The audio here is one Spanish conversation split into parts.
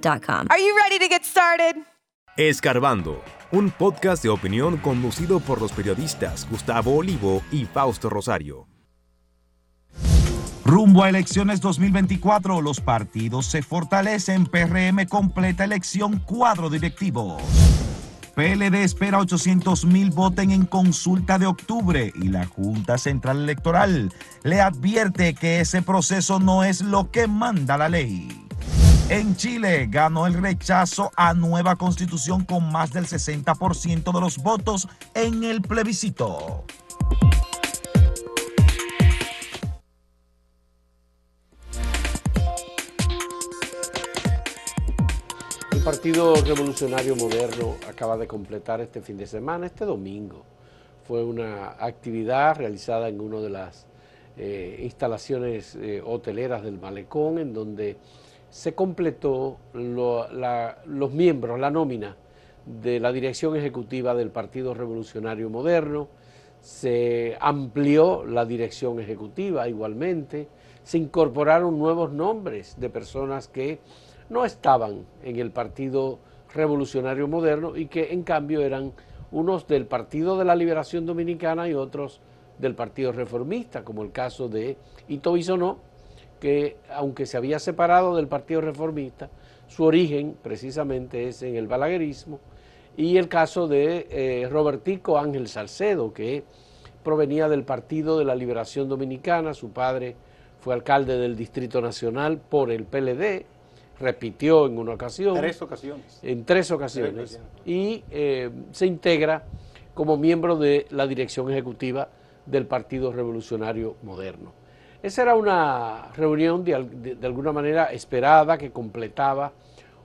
I.com. Are you ready to get started? Escarbando, un podcast de opinión conducido por los periodistas Gustavo Olivo y Fausto Rosario. Rumbo a elecciones 2024, los partidos se fortalecen. PRM completa elección cuadro directivo. PLD espera 800 mil voten en consulta de octubre y la Junta Central Electoral le advierte que ese proceso no es lo que manda la ley. En Chile ganó el rechazo a nueva constitución con más del 60% de los votos en el plebiscito. El Partido Revolucionario Moderno acaba de completar este fin de semana, este domingo. Fue una actividad realizada en una de las eh, instalaciones eh, hoteleras del Malecón, en donde se completó la- los miembros, la nómina de la dirección ejecutiva del Partido Revolucionario Moderno, se amplió la dirección ejecutiva igualmente, se incorporaron nuevos nombres de personas que no estaban en el Partido Revolucionario Moderno y que en cambio eran unos del Partido de la Liberación Dominicana y otros del Partido Reformista, como el caso de Ito que aunque se había separado del Partido Reformista, su origen precisamente es en el balaguerismo, y el caso de eh, Robertico Ángel Salcedo, que provenía del Partido de la Liberación Dominicana, su padre fue alcalde del Distrito Nacional por el PLD, repitió en una ocasión. Tres ocasiones. En tres ocasiones. Y eh, se integra como miembro de la dirección ejecutiva del Partido Revolucionario Moderno. Esa era una reunión de, al- de- de alguna manera esperada que completaba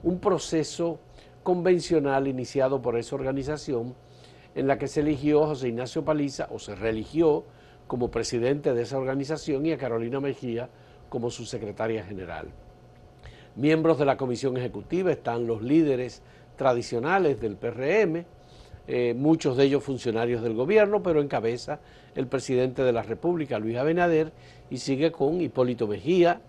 un proceso convencional iniciado por esa organización en la que se eligió a José Ignacio Paliza o se reeligió como presidente de esa organización y a Carolina Mejía como su secretaria general. Miembros de la comisión ejecutiva están los líderes tradicionales del PRM, eh, muchos de ellos funcionarios del gobierno, pero encabeza el presidente de la República, Luis Abinader, y sigue con Hipólito Mejía,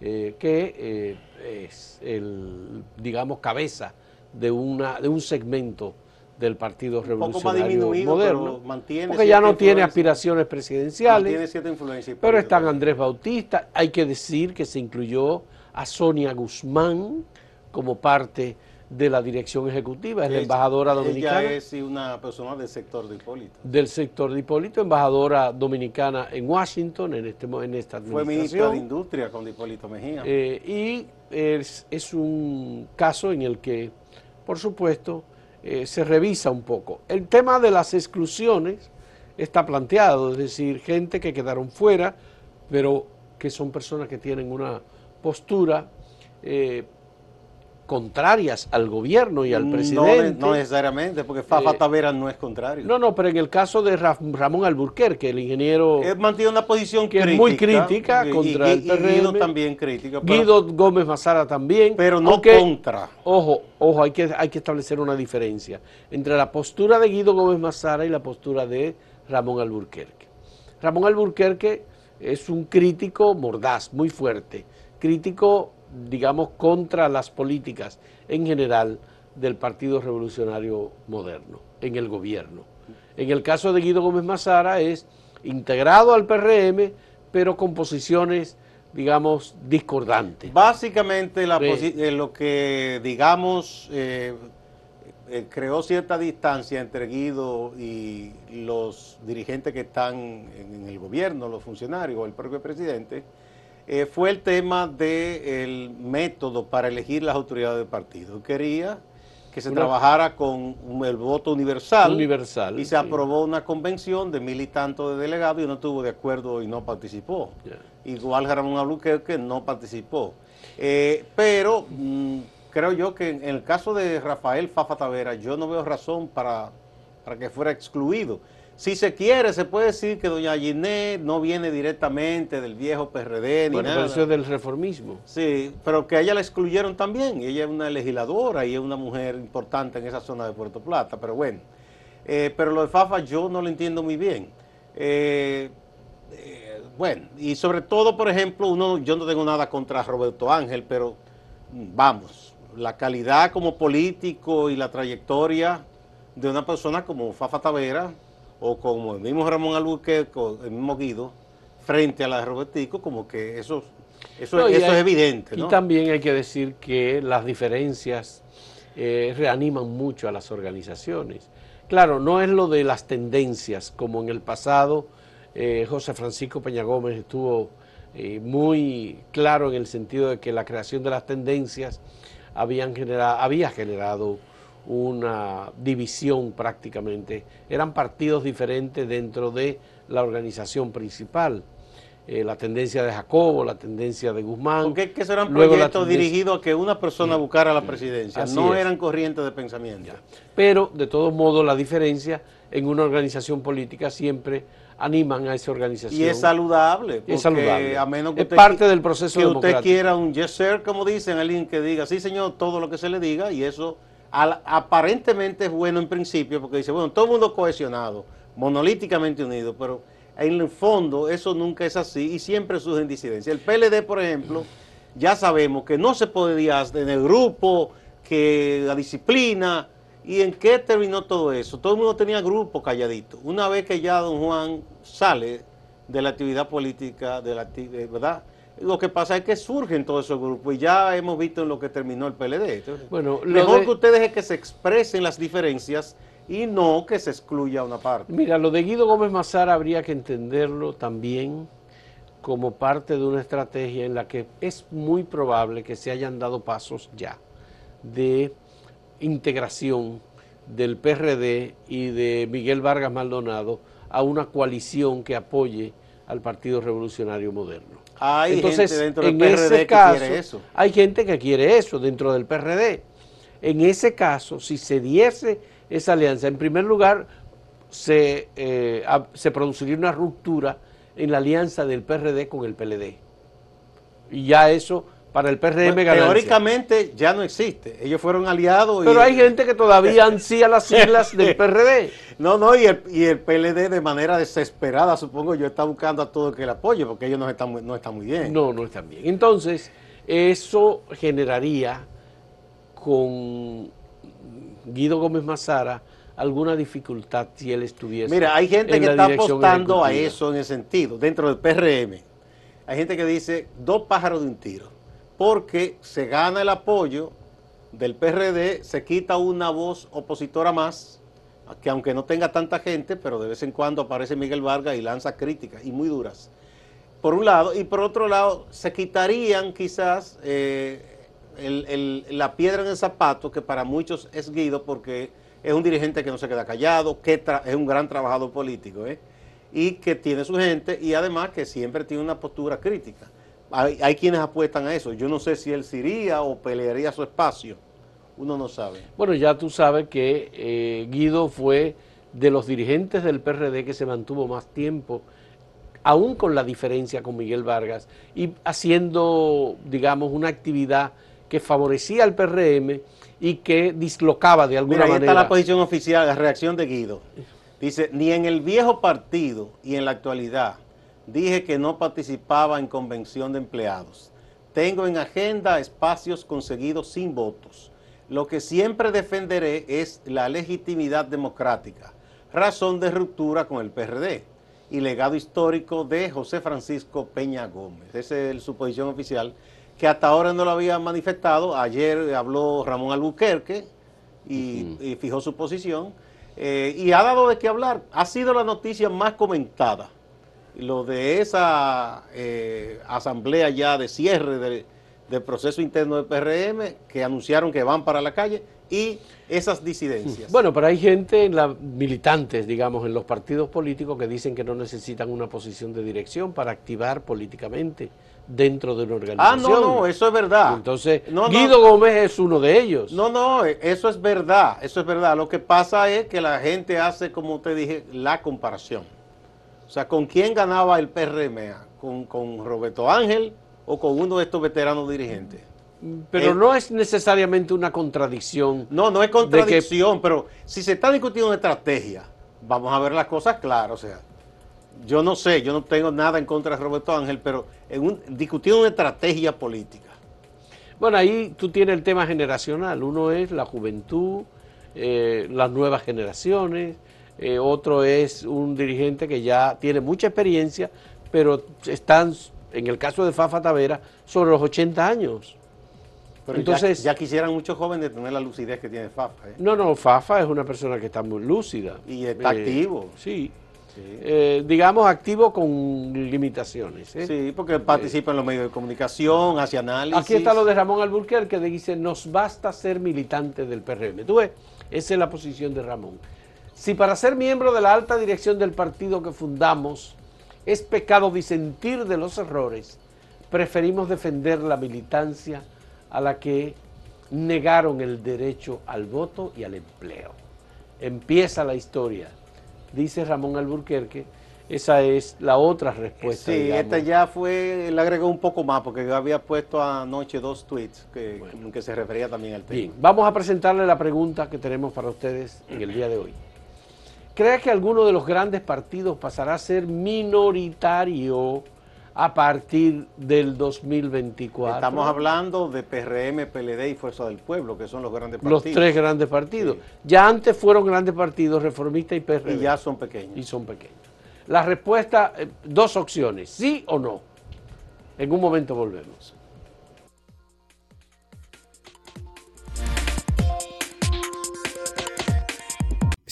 eh, que eh, es el, digamos, cabeza de, una, de un segmento del Partido Revolucionario Moderno, mantiene porque ya no tiene aspiraciones presidenciales. Influencia. Pero están Andrés Bautista, hay que decir que se incluyó a Sonia Guzmán como parte de la dirección ejecutiva, es la embajadora dominicana Ella es una persona del sector de Hipólito. del sector de Hipólito, embajadora dominicana en Washington en, este, en esta Fue ministra de administración. Industria con Hipólito Mejía. Eh, y es, es un caso en el que, por supuesto, eh, se revisa un poco. El tema de las exclusiones está planteado, es decir, gente que quedaron fuera, pero que son personas que tienen una postura eh, contrarias al gobierno y al No, presidente. No, necesariamente, porque Fafa Eh, Tavera no es contrario. No, no, pero en el caso de Ra- Ramón Alburquerque, el ingeniero Él mantiene una posición que crítica. es muy crítica y- contra y- el y Guido PRM. también crítica. pero- Guido Gómez Mazara también. Pero no aunque, contra. Ojo, ojo, hay que, hay que establecer una diferencia entre la postura de Guido Gómez Mazara y la postura de Ramón Alburquerque. Ramón Alburquerque es un crítico mordaz, muy fuerte, crítico, digamos, contra las políticas en general del Partido Revolucionario Moderno, en el gobierno. En el caso de Guido Gómez Mazara es integrado al PRM, pero con posiciones, digamos, discordantes. Básicamente la eh, lo que, digamos, eh, eh, creó cierta distancia entre Guido y los dirigentes que están en, en el gobierno, los funcionarios o el propio presidente, eh, fue el tema del método para elegir las autoridades del partido. Quería que se Una- trabajara con el voto universal, Universal, y se sí. aprobó una convención de mil y tantos de delegados y no estuvo de acuerdo y no participó. Igual Ramón Albuquerque no participó. Eh, pero mm, creo yo que en el caso de Rafael Fafa Tavera, yo no veo razón para, para que fuera excluido. Si se quiere, se puede decir que doña Ginette no viene directamente del viejo PRD ni Bueno, nada. eso es del reformismo. Sí, pero que a ella la excluyeron también. Ella es una legisladora y es una mujer importante en esa zona de Puerto Plata, pero bueno. Eh, pero lo de Fafa yo no lo entiendo muy bien. Eh, eh, bueno, y sobre todo, por ejemplo, uno, yo no tengo nada contra Roberto Ángel, pero mm, vamos, la calidad como político y la trayectoria de una persona como Fafa Tavera o como el mismo Ramón Albuquerque o el mismo Guido, frente a la de Robertico, como que eso, eso, No, y eso hay- es evidente. Y ¿no? también hay que decir que las diferencias eh, reaniman mucho a las organizaciones. Claro, no es lo de las tendencias, como en el pasado eh, José Francisco Peña Gómez estuvo eh, muy claro en el sentido de que la creación de las tendencias habían generado, había generado una división prácticamente. Eran partidos diferentes dentro de la organización principal. Eh, la tendencia de Jacobo, la tendencia de Guzmán. Porque es que esos eran proyectos dirigidos a que una persona buscara la presidencia, no es. eran corrientes de pensamiento. Pero, de todos modos, la diferencia en una organización política siempre animan a esa organización. Y es saludable, porque Es saludable. a menos que Es usted, parte del proceso que usted quiera un yes sir, como dicen, alguien que diga, sí señor, todo lo que se le diga, y eso aparentemente es bueno en principio, porque dice, bueno, todo el mundo cohesionado, monolíticamente unido, pero en el fondo eso nunca es así y siempre surgen disidencias. El PLD, por ejemplo, ya sabemos que no se podía en el grupo, que la disciplina, ¿y en qué terminó todo eso? Todo el mundo tenía grupo calladito. Una vez que ya don Juan sale de la actividad política, de la eh, ¿verdad? Lo que pasa es que surgen todos esos grupos y ya hemos visto en lo que terminó el PLD. Entonces, Bueno, lo mejor de- que ustedes es que se expresen las diferencias y no que se excluya una parte. Mira, lo de Guido Gómez Mazara habría que entenderlo también como parte de una estrategia en la que es muy probable que se hayan dado pasos ya de integración del PRD y de Miguel Vargas Maldonado a una coalición que apoye al Partido Revolucionario Moderno. Hay gente dentro del en PRD ese que caso, quiere eso. hay gente que quiere eso dentro del PRD. En ese caso, si se diese esa alianza, en primer lugar, se, eh, se produciría una ruptura en la alianza del PRD con el PLD. Y ya eso, para el PRM, Bueno, teóricamente ya no existe. Ellos fueron aliados. y- Pero hay gente que todavía ansía las siglas del PRD. No, no, y el, y el PLD de manera desesperada, supongo yo, está buscando a todo el que le apoye, porque ellos no están muy, no están muy bien. No, no están bien. Entonces, eso generaría con Guido Gómez Mazara alguna dificultad si él estuviese. Mira, hay gente en que está apostando a eso en el sentido, dentro del PRM. Hay gente que dice dos pájaros de un tiro, porque se gana el apoyo del PRD, se quita una voz opositora más, que aunque no tenga tanta gente, pero de vez en cuando aparece Miguel Vargas y lanza críticas, y muy duras. Por un lado, y por otro lado, se quitarían quizás eh, la piedra en el zapato, que para muchos es Guido, porque es un dirigente que no se queda callado, que es un gran trabajador político, ¿eh? y que tiene su gente, y además que siempre tiene una postura crítica. Hay, hay quienes apuestan a eso. Yo no sé si él se iría o pelearía su espacio. Uno no sabe. Bueno, ya tú sabes que eh, Guido fue de los dirigentes del PRD que se mantuvo más tiempo, aún con la diferencia con Miguel Vargas, y haciendo, digamos, una actividad que favorecía al PRM y que dislocaba de alguna Mira, ahí manera. está la posición oficial, la reacción de Guido. Dice, ni en el viejo partido y en la actualidad dije que no participaba en convención de empleados. Tengo en agenda espacios conseguidos sin votos. Lo que siempre defenderé es la legitimidad democrática, razón de ruptura con el PRD y legado histórico de José Francisco Peña Gómez. Esa es su posición oficial, que hasta ahora no lo había manifestado. Ayer habló Ramón Albuquerque y, y fijó su posición. eh, y ha dado de qué hablar. Ha sido la noticia más comentada. Lo de esa eh, asamblea ya de cierre de- del proceso interno del PRM, que anunciaron que van para la calle, y esas disidencias. Bueno, pero hay gente, en la, militantes, digamos, en los partidos políticos que dicen que no necesitan una posición de dirección para activar políticamente dentro de una ah, organización. no, no, eso es verdad. Entonces, No, no. Guido Gómez es uno de ellos. No, no, eh, eso es verdad, eso es verdad. Lo que pasa es que la gente hace, como te dije, la comparación. O sea, ¿con quién ganaba el PRM? ¿Con, con Roberto Ángel o con uno de estos veteranos dirigentes? Pero Eh, no es necesariamente una contradicción. No, no es que- contradicción, pero si se está discutiendo una estrategia, vamos a ver las cosas claras. O sea, yo no sé, yo no tengo nada en contra de Roberto Ángel, pero en un, discutiendo una estrategia política. Bueno, ahí tú tienes el tema generacional. Uno es la juventud, eh, las nuevas generaciones. Eh, otro es un dirigente que ya tiene mucha experiencia, pero están, en el caso de Fafa Tavera, sobre los 80 años. Pero Entonces- ya, ya quisieran muchos jóvenes tener la lucidez que tiene Fafa. ¿eh? No, no, Fafa es una persona que está muy lúcida. Y está Eh, activo. Sí. Sí. Eh, digamos, activo con limitaciones. Sí, porque participa en los medios de comunicación, hace análisis. Aquí está lo de Ramón Alburquerque, que dice, nos basta ser militante del PRM. Tú ves, esa es la posición de Ramón. Si para ser miembro de la alta dirección del partido que fundamos es pecado disentir de los errores, preferimos defender la militancia a la que negaron el derecho al voto y al empleo. Empieza la historia, dice Ramón Alburquerque. Esa es la otra respuesta. Sí, digamos. este ya fue, le agregó un poco más, porque yo había puesto anoche dos tweets que, que se refería también al tema. Bien, vamos a presentarle la pregunta que tenemos para ustedes en el día de hoy. ¿Cree que alguno de los grandes partidos pasará a ser minoritario a partir del 2024? Estamos hablando de PRM, PLD y Fuerza del Pueblo, que son los grandes Los partidos. tres grandes partidos. Ya antes fueron grandes partidos, Reformista y PRD. Y ya son pequeños. Y son pequeños. La respuesta, eh, dos opciones, sí o no. En un momento volvemos.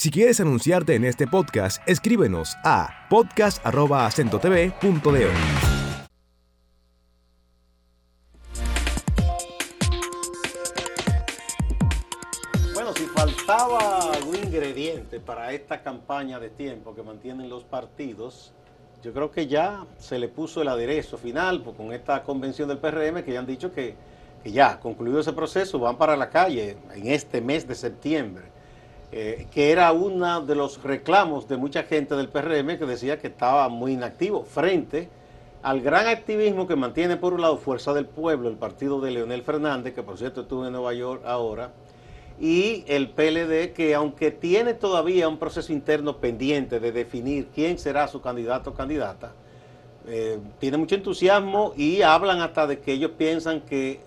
Si quieres anunciarte en este podcast, escríbenos a podcast.acentotv.de. Bueno, si faltaba algún ingrediente para esta campaña de tiempo que mantienen los partidos, yo creo que ya se le puso el aderezo final pues, con esta convención del PRM que ya han dicho que, que ya, concluido ese proceso, van para la calle en este mes de septiembre, eh, que era uno de los reclamos de mucha gente del PRM que decía que estaba muy inactivo frente al gran activismo que mantiene por un lado Fuerza del Pueblo, el partido de Leonel Fernández, que por cierto estuvo en Nueva York ahora, y el PLD, que aunque tiene todavía un proceso interno pendiente de definir quién será su candidato o candidata, eh, tiene mucho entusiasmo y hablan hasta de que ellos piensan que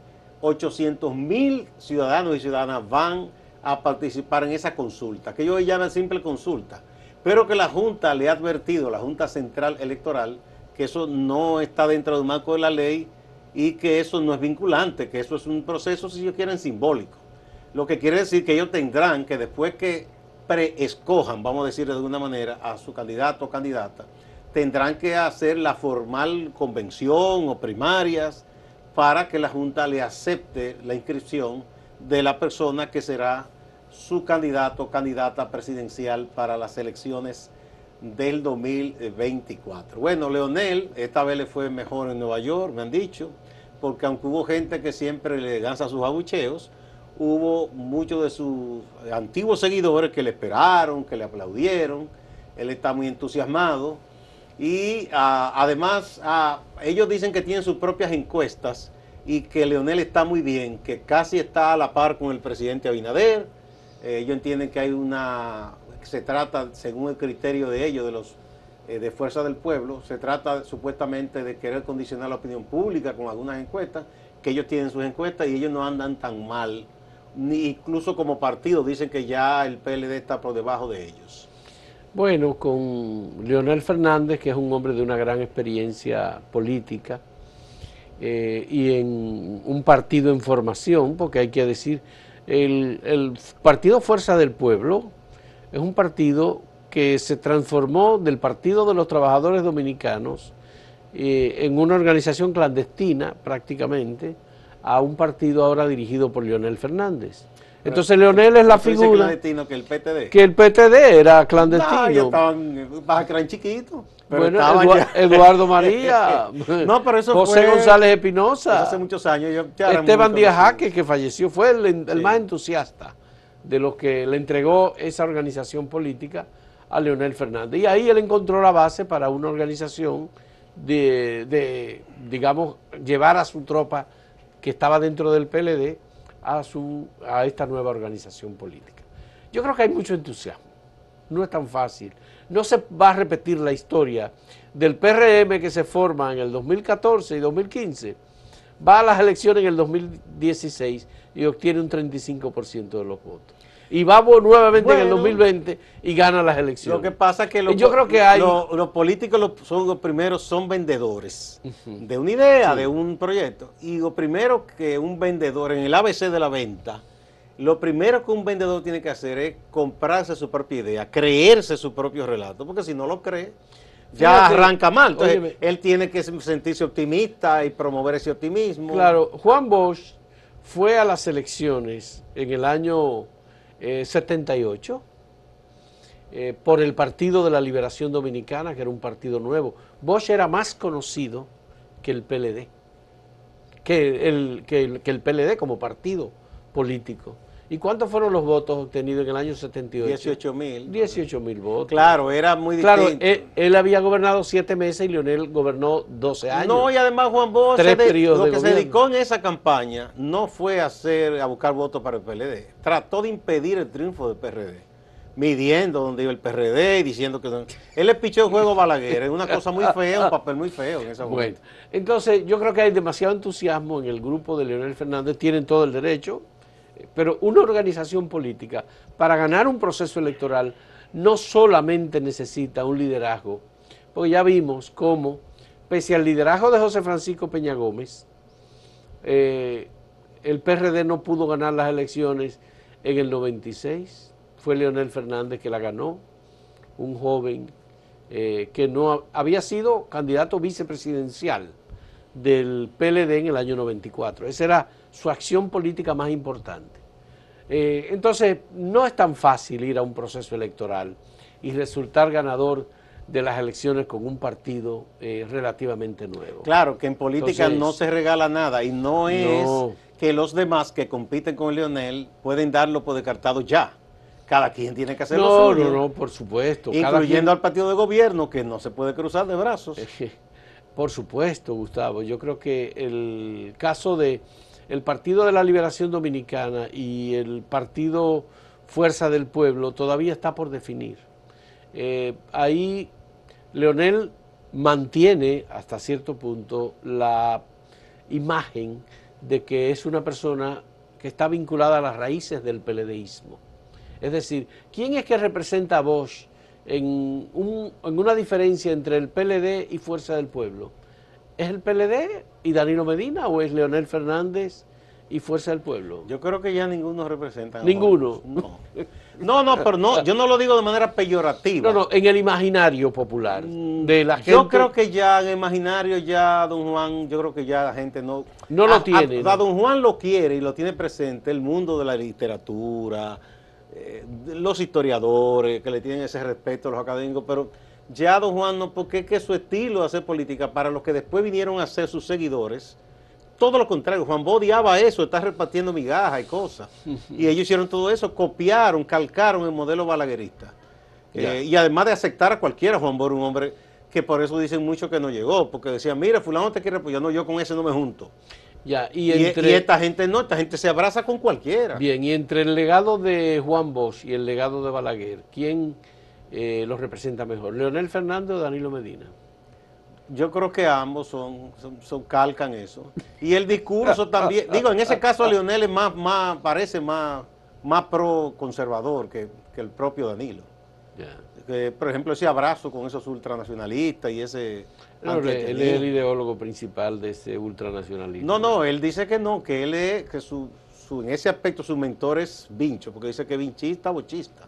800 mil ciudadanos y ciudadanas van a participar en esa consulta, que ellos llaman simple consulta, pero que la Junta le ha advertido, la Junta Central Electoral, que eso no está dentro del marco de la ley y que eso no es vinculante, que eso es un proceso, si ellos quieren, simbólico. Lo que quiere decir que ellos tendrán que después que preescojan, vamos a decir de alguna manera, a su candidato o candidata, tendrán que hacer la formal convención o primarias para que la Junta le acepte la inscripción de la persona que será su candidato o candidata presidencial para las elecciones del 2024. Bueno, Leonel, esta vez le fue mejor en Nueva York, me han dicho, porque aunque hubo gente que siempre le lanza sus abucheos, hubo muchos de sus antiguos seguidores que le esperaron, que le aplaudieron, él está muy entusiasmado y ah, además ah, ellos dicen que tienen sus propias encuestas y que Leonel está muy bien, que casi está a la par con el presidente Abinader, Eh, ellos entienden que hay una, se trata, según el criterio de ellos, de los eh, de Fuerza del Pueblo, se trata supuestamente de querer condicionar la opinión pública con algunas encuestas, que ellos tienen sus encuestas y ellos no andan tan mal, ni incluso como partido dicen que ya el PLD está por debajo de ellos. Bueno, con Leonel Fernández, que es un hombre de una gran experiencia política eh, y en un partido en formación, porque hay que decir, El, Partido Fuerza del Pueblo es un partido que se transformó del Partido de los Trabajadores Dominicanos eh, en una organización clandestina prácticamente a un partido ahora dirigido por Leonel Fernández. Entonces Leonel es la ¿Tú dices figura clandestino que el PTD. que el PTD era No, ya clandestino. estaban, eran chiquitos. pero Bueno, Eduardo María, no, pero eso José fue- González Espinosa, hace muchos años. yo- ya eran Esteban Díaz. Jaque, que falleció, fue el, el Sí. más entusiasta de los que le entregó esa organización política a Leonel Fernández. Y ahí él encontró la base para una organización de, de, digamos, llevar a su tropa que estaba dentro del PLD a, su, a esta nueva organización política. Yo creo que hay mucho entusiasmo. No es tan fácil. No se va a repetir la historia del PRM que se forma en el 2014 y 2015. Va a las elecciones en el 2016 y obtiene un 35% de los votos. Y va nuevamente en el Bueno. 2020 y gana las elecciones. Lo que pasa es que los, Yo creo que hay- lo- los políticos son los primeros, son vendedores de una idea, Sí. de un proyecto. Y lo primero que un vendedor, en el ABC de la venta, lo primero que un vendedor tiene que hacer es comprarse su propia idea, creerse su propio relato, porque si no lo cree, ya Fíjate, arranca mal. Entonces, óyeme. él tiene que sentirse optimista y promover ese optimismo. Claro, Juan Bosch fue a las elecciones en el año eh, 78 eh, por el Partido de la Liberación Dominicana, que era un partido nuevo. Bosch era más conocido que el PLD, que el, que el, que el PLD como partido político. ¿Y cuántos fueron los votos obtenidos en el año 78? 18 mil. 18 mil votos. Claro, era muy Claro, distinto. él, él había gobernado siete meses y Leonel gobernó 12 años. No, y además Juan Bosch Tres de- lo de que se dedicó en esa campaña no fue a hacer a buscar votos para el PLD. Trató de impedir el triunfo del PRD, midiendo dónde iba el PRD y diciendo que él le pichó el juego a Balaguer, es una cosa muy fea, un papel muy feo en esa Bueno, entonces yo creo que hay demasiado entusiasmo en el grupo de Leonel Fernández, tienen todo el derecho, pero una organización política para ganar un proceso electoral no solamente necesita un liderazgo, porque ya vimos cómo, pese al liderazgo de José Francisco Peña Gómez, eh, el PRD no pudo ganar las elecciones en el 96, fue Leonel Fernández que la ganó, un joven eh, que no ha- había sido candidato vicepresidencial del PLD en el año 94. Esa era su acción política más importante. Eh, entonces, no es tan fácil ir a un proceso electoral y resultar ganador de las elecciones con un partido eh, relativamente nuevo. Claro, que en política Entonces- no se regala nada y no es No. que los demás que compiten con Leonel pueden darlo por descartado ya. Cada quien tiene que hacer No, lo suyo. no, no, por supuesto. Incluyendo quien- al partido de gobierno que no se puede cruzar de brazos. Por supuesto, Gustavo. Yo creo que el caso de el Partido de la Liberación Dominicana y el Partido Fuerza del Pueblo todavía está por definir. Eh, ahí Leonel mantiene hasta cierto punto la imagen de que es una persona que está vinculada a las raíces del PLDismo. Es decir, ¿quién es que representa a Bosch en, un- en una diferencia entre el PLD y Fuerza del Pueblo? ¿Es el PLD y Danilo Medina o es Leonel Fernández y Fuerza del Pueblo? Yo creo que ya ninguno representa. Ninguno. No. No, no, pero no, yo no lo digo de manera peyorativa. No, no, en el imaginario popular de la gente. Yo creo que ya en el imaginario ya don Juan, yo creo que ya la gente no... No lo A- a- tiene, a ¿no? don Juan lo quiere y lo tiene presente el mundo de la literatura, eh, los historiadores que le tienen ese respeto a los académicos, pero ya don Juan no, porque es que su estilo de hacer política para los que después vinieron a ser sus seguidores, todo lo contrario, Juan Bo odiaba eso, está repartiendo migajas y cosas. Y ellos hicieron todo eso, copiaron, calcaron el modelo balaguerista. Eh, y además de aceptar a cualquiera, Juan Bo era un hombre que por eso dicen mucho que no llegó, porque decían, mira, fulano te quiere apoyar, no, yo con ese no me junto. Ya, Y, y entre, y esta gente no, esta gente se abraza con cualquiera. Bien, y entre el legado de Juan Bosch y el legado de Balaguer, ¿quién eh, los representa mejor? ¿Leonel Fernández o Danilo Medina? Yo creo que ambos son, son, son- calcan eso. Y el discurso también, digo, en ese caso Leonel es más, más, parece más, más pro conservador que, que el propio Danilo. Que, por ejemplo, ese abrazo con esos ultranacionalistas y ese... No, él, él es el ideólogo principal de ese ultranacionalismo. No, no, él dice que no, que él es, que su, su, en ese aspecto su mentor es Vincho, porque dice que vinchista, bochista.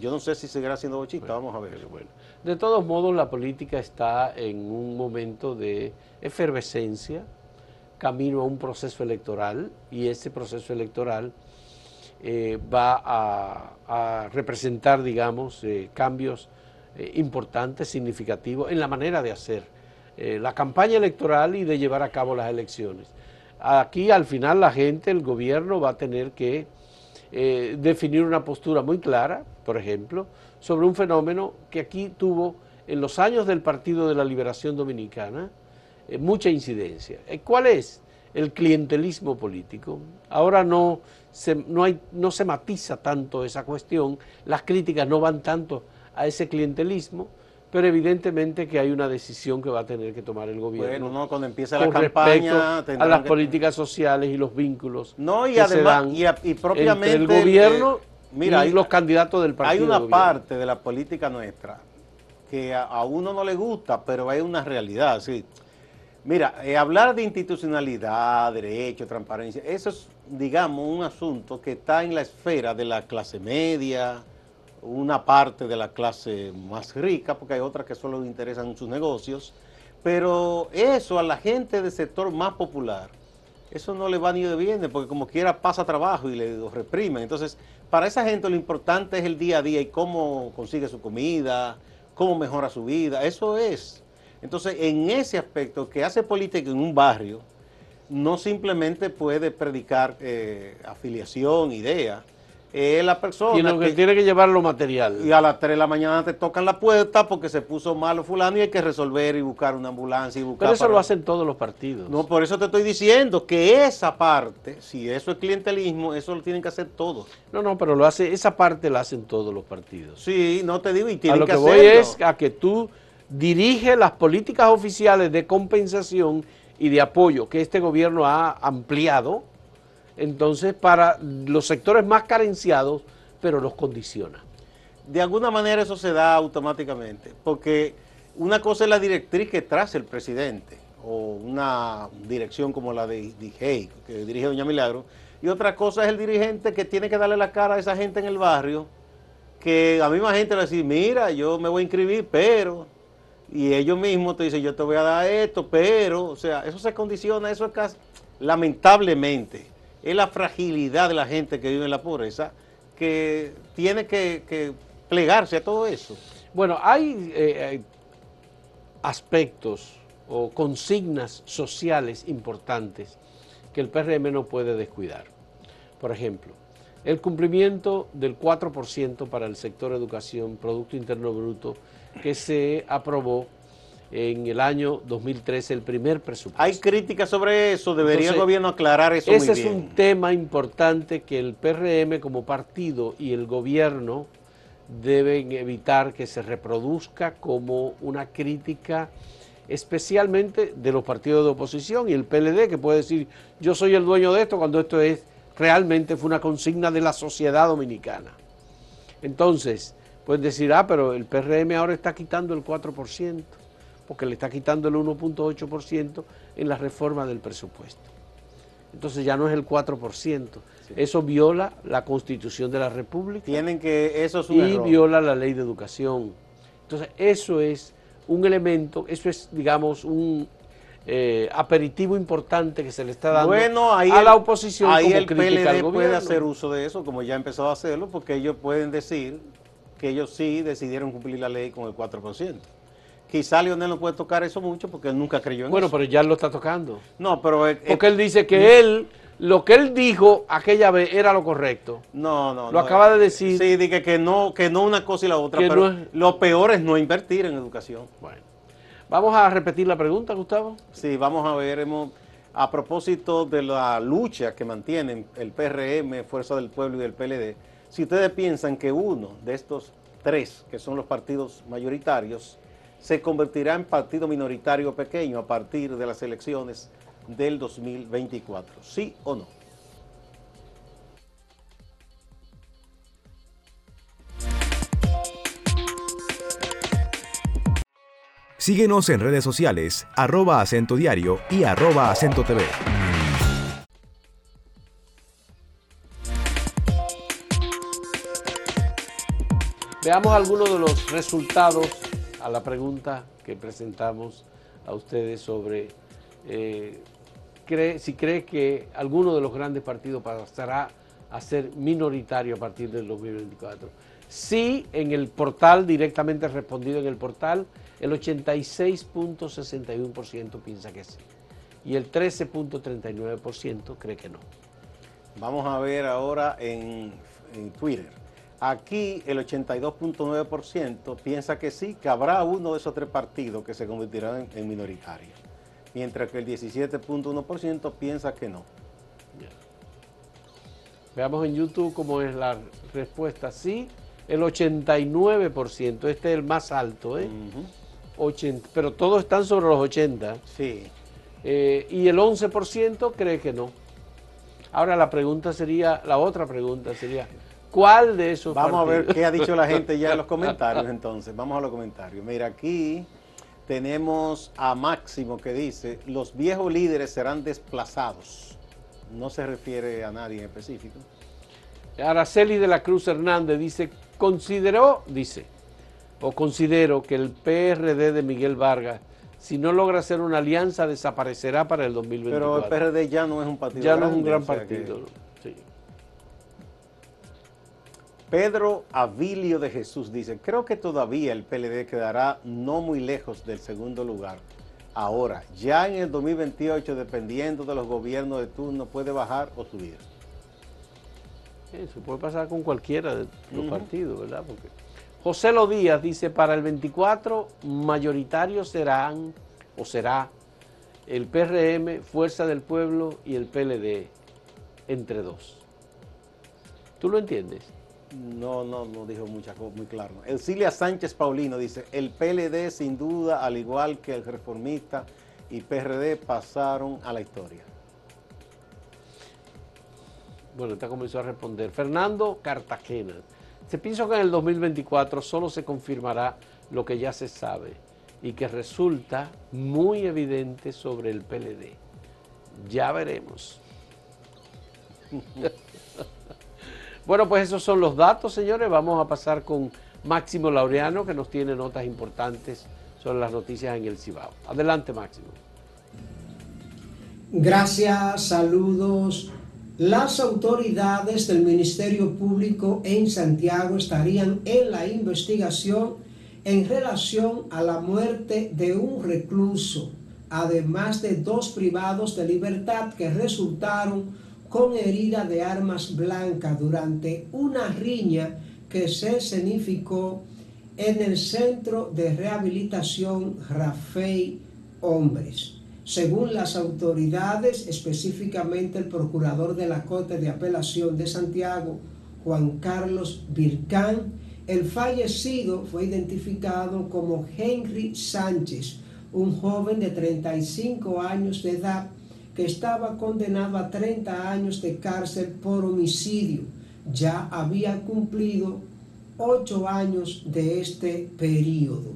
Yo no sé si seguirá siendo bochista, vamos a ver. Bueno, de todos modos, la política está en un momento de efervescencia, camino a un proceso electoral, y ese proceso electoral eh, va a, representar, digamos, eh, cambios eh, importantes, significativos en la manera de hacer la campaña electoral y de llevar a cabo las elecciones. Aquí al final la gente, el gobierno va a tener que definir una postura muy clara, por ejemplo, sobre un fenómeno que aquí tuvo en los años del Partido de la Liberación Dominicana mucha incidencia. ¿Cuál es? El clientelismo político. Ahora no no, hay, no se matiza tanto esa cuestión, las críticas no van tanto a ese clientelismo, pero evidentemente que hay una decisión que va a tener que tomar el gobierno. Bueno, cuando empiece la campaña a las políticas sociales y los vínculos no, y además, y, propiamente el gobierno mira, y los candidatos del partido. Hay una parte de la política nuestra que a, uno no le gusta, pero hay una realidad, sí. Mira, eh, hablar de institucionalidad, derecho, transparencia, eso es, digamos, un asunto que está en la esfera de la clase media, una parte de la clase más rica, porque hay otras que solo interesan sus negocios, pero eso a la gente del sector más popular, eso no le va ni de bien, porque como quiera pasa trabajo y le reprimen. Entonces, para esa gente lo importante es el día a día y cómo consigue su comida, cómo mejora su vida, eso es entonces, en ese aspecto, que hace política en un barrio, no simplemente puede predicar eh, afiliación, idea. Es la persona. Sino que, tiene que llevar lo material. Y a las 3 de la mañana te tocan la puerta porque se puso malo fulano y hay que resolver y buscar una ambulancia y buscar. Pero eso lo hacen todos los partidos. No, por eso te estoy diciendo que esa parte, si eso es clientelismo, eso lo tienen que hacer todos. No, no, pero lo hace, esa parte la hacen todos los partidos. Sí, no te digo y tienen a lo que, que voy es a que tú dirige las políticas oficiales de compensación y de apoyo que este gobierno ha ampliado, entonces para los sectores más carenciados, pero los condiciona. De alguna manera eso se da automáticamente, porque una cosa es la directriz que trace el presidente, o una dirección como la de DIGEI, que dirige Doña Milagro, y otra cosa es el dirigente que tiene que darle la cara a esa gente en el barrio, que a misma gente le dice, mira, yo me voy a inscribir, pero y ellos mismos te dicen, yo te voy a dar esto, pero, o sea, eso se condiciona, eso es casi, lamentablemente, es la fragilidad de la gente que vive en la pobreza que tiene que, plegarse a todo eso. Bueno, hay eh, aspectos o consignas sociales importantes que el PRM no puede descuidar. Por ejemplo, el cumplimiento del 4% para el sector educación, Producto Interno Bruto, que se aprobó en el año 2013, el primer presupuesto. Hay críticas sobre eso, debería el gobierno aclarar eso. Ese es un tema importante que el PRM como partido y el gobierno deben evitar que se reproduzca como una crítica especialmente de los partidos de oposición y el PLD que puede decir yo soy el dueño de esto cuando esto es realmente fue una consigna de la sociedad dominicana. Entonces, Pueden decir, ah, pero el PRM ahora está quitando el 4%, porque le está quitando el 1.8% en la reforma del presupuesto. Entonces ya no es el 4%. Eso viola la Constitución de la República. Tienen que, eso es Y viola la ley de educación. Entonces eso es un elemento, eso es, digamos, un eh, aperitivo importante que se le está dando a la oposición. Ahí el PLD puede hacer uso de eso, como ya ha empezado a hacerlo, porque ellos pueden decir que ellos sí decidieron cumplir la ley con el 4%. Quizá Leonel no puede tocar eso mucho porque él nunca creyó en eso. Bueno, pero ya lo está tocando. No, pero... porque él dice que él, lo que él dijo aquella vez era lo correcto. No, no, Lo acaba de decir. Sí, dije que no, que no una cosa y la otra, pero lo peor es no invertir en educación. Bueno. Vamos a repetir la pregunta, Gustavo. Sí, vamos a ver, hemos, a propósito de la lucha que mantienen el PRM, Fuerza del Pueblo y del PLD, si ustedes piensan que uno de estos tres, que son los partidos mayoritarios, se convertirá en partido minoritario pequeño a partir de las elecciones del 2024. ¿Sí o no? Síguenos en redes sociales, arroba acento diario y arroba acento TV. Veamos algunos de los resultados a la pregunta que presentamos a ustedes sobre eh, cree, si cree que alguno de los grandes partidos pasará a ser minoritario a partir del 2024. Sí, en el portal, directamente respondido en el portal, el 86.61% piensa que sí y el 13.39% cree que no. Vamos a ver ahora en, en Twitter. Aquí el 82.9% piensa que sí, que habrá uno de esos tres partidos que se convertirán en, en minoritarios, mientras que el 17.1% piensa que no. Veamos en YouTube cómo es la respuesta. Sí, el 89%, este es el más alto, ¿eh? 80, pero todos están sobre los 80. Sí. Eh, y el 11% cree que no. Ahora la pregunta sería, la otra pregunta sería, ¿cuál de esos Vamos a ver qué ha dicho la gente ya en los comentarios entonces. Vamos a los comentarios. Mira, aquí tenemos a Máximo que dice, los viejos líderes serán desplazados. No se refiere a nadie en específico. Araceli de la Cruz Hernández dice, consideró, dice, o considero que el PRD de Miguel Vargas, si no logra hacer una alianza, desaparecerá para el 2024. Pero el PRD ya no es un partido Ya no es un gran o sea que- Pedro Avilio de Jesús dice, creo que todavía el PLD quedará no muy lejos del segundo lugar. Ahora, ya en el 2028, dependiendo de los gobiernos de turno, puede bajar o subir. Eso puede pasar con cualquiera de los partidos, ¿verdad? Porque José Lo Díaz dice, para el 24 mayoritarios serán o será el PRM, Fuerza del Pueblo y el PLD, entre dos. ¿Tú lo entiendes? No, no, no dijo muchas cosas muy claro. Elcilia Sánchez Paulino dice, el PLD sin duda, al igual que el reformista y PRD, pasaron a la historia. Bueno, esta comenzó a responder. Fernando Cartagena. Se piensa que en el 2024 solo se confirmará lo que ya se sabe y que resulta muy evidente sobre el PLD. Ya veremos. bueno, pues esos son los datos, señores. Vamos a pasar con Máximo Laureano, que nos tiene notas importantes sobre las noticias en el Cibao. Adelante, Máximo. Gracias, saludos. Las autoridades del Ministerio Público en Santiago estarían en la investigación en relación a la muerte de un recluso, además de dos privados de libertad que resultaron con herida de armas blancas durante una riña que se escenificó en el Centro de Rehabilitación Rafael Hombres. Según las autoridades, específicamente el procurador de la Corte de Apelación de Santiago, Juan Carlos Vircán, el fallecido fue identificado como Henry Sánchez, un joven de 35 años de edad que estaba condenado a 30 años de cárcel por homicidio. Ya había cumplido 8 años de este periodo.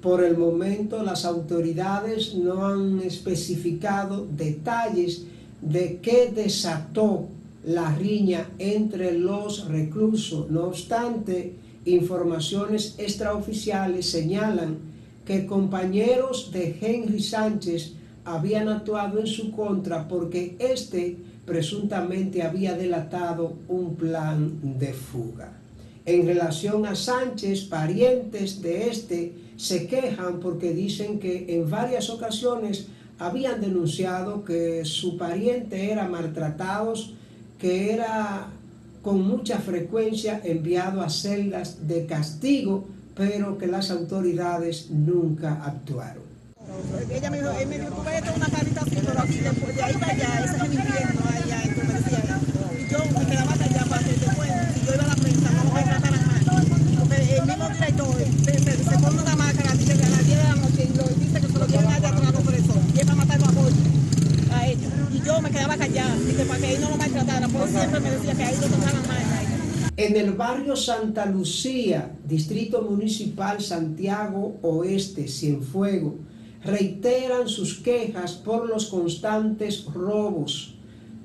Por el momento las autoridades no han especificado detalles de qué desató la riña entre los reclusos. No obstante, informaciones extraoficiales señalan que compañeros de Henry Sánchez habían actuado en su contra porque éste presuntamente había delatado un plan de fuga. En relación a Sánchez, parientes de este se quejan porque dicen que en varias ocasiones habían denunciado que su pariente era maltratado, que era con mucha frecuencia enviado a celdas de castigo, pero que las autoridades nunca actuaron. Ella me dijo, él me dijo, tú ves, es una carita así, pero aquí después de ahí para allá, ese es el infierno allá, entonces me decía, y yo me quedaba callada para te cuente, si yo iba a la prensa, no me trataran mal, porque el mismo director se, se, se pone una máscara, dice que a las 10 de la noche, y lo dice que se lo llevan allá atrás los presos, y es para matarlo a Jorge, a ellos, y yo me quedaba callada, dice, para que él no lo maltrataran, porque siempre me decía que ahí lo trataran mal. En el barrio Santa Lucía, Distrito Municipal Santiago Oeste, Cienfuegos, reiteran sus quejas por los constantes robos.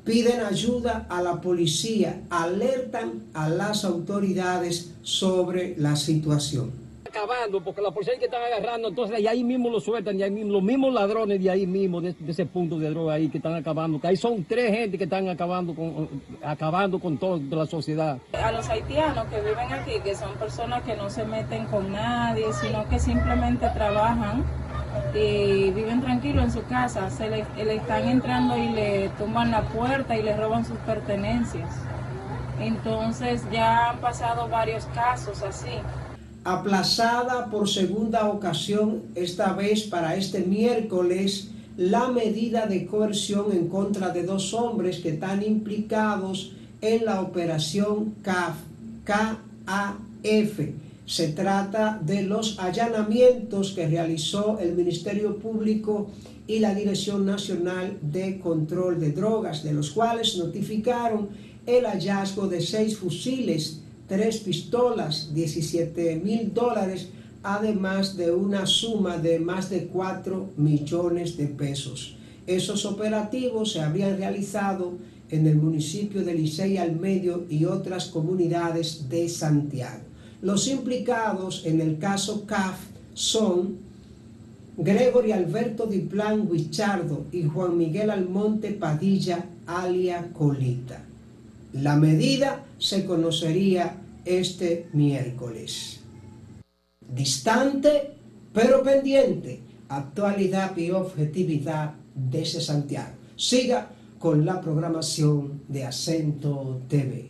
piden ayuda a la policía, alertan a las autoridades sobre la situación. Acabando, porque la policía que están agarrando, entonces y ahí mismo lo sueltan, y ahí mismo, los mismos ladrones de ahí mismo, de, de, ese punto de droga ahí que están acabando, que ahí son tres gente que están acabando con, acabando con toda la sociedad. A los haitianos que viven aquí, que son personas que no se meten con nadie, sino que simplemente trabajan y viven tranquilos en su casa, se le, están entrando y le tumban la puerta y le roban sus pertenencias. Entonces ya han pasado varios casos así. Aplazada por segunda ocasión, esta vez para este miércoles, la medida de coerción en contra de dos hombres que están implicados en la operación CAF, KAF se trata de los allanamientos que realizó el Ministerio Público y la Dirección Nacional de Control de Drogas, de los cuales notificaron el hallazgo de seis fusiles, tres pistolas, 17 mil dólares, además de una suma de más de 4 millones de pesos. Esos operativos se habían realizado en el municipio de Licey al Medio y otras comunidades de Santiago. Los implicados en el caso CAF son Gregory Alberto Diplan Huichardo y Juan Miguel Almonte Padilla, alia Colita. La medida se conocería este miércoles. Distante, pero pendiente, actualidad y objetividad desde Santiago. Siga con la programación de Acento TV.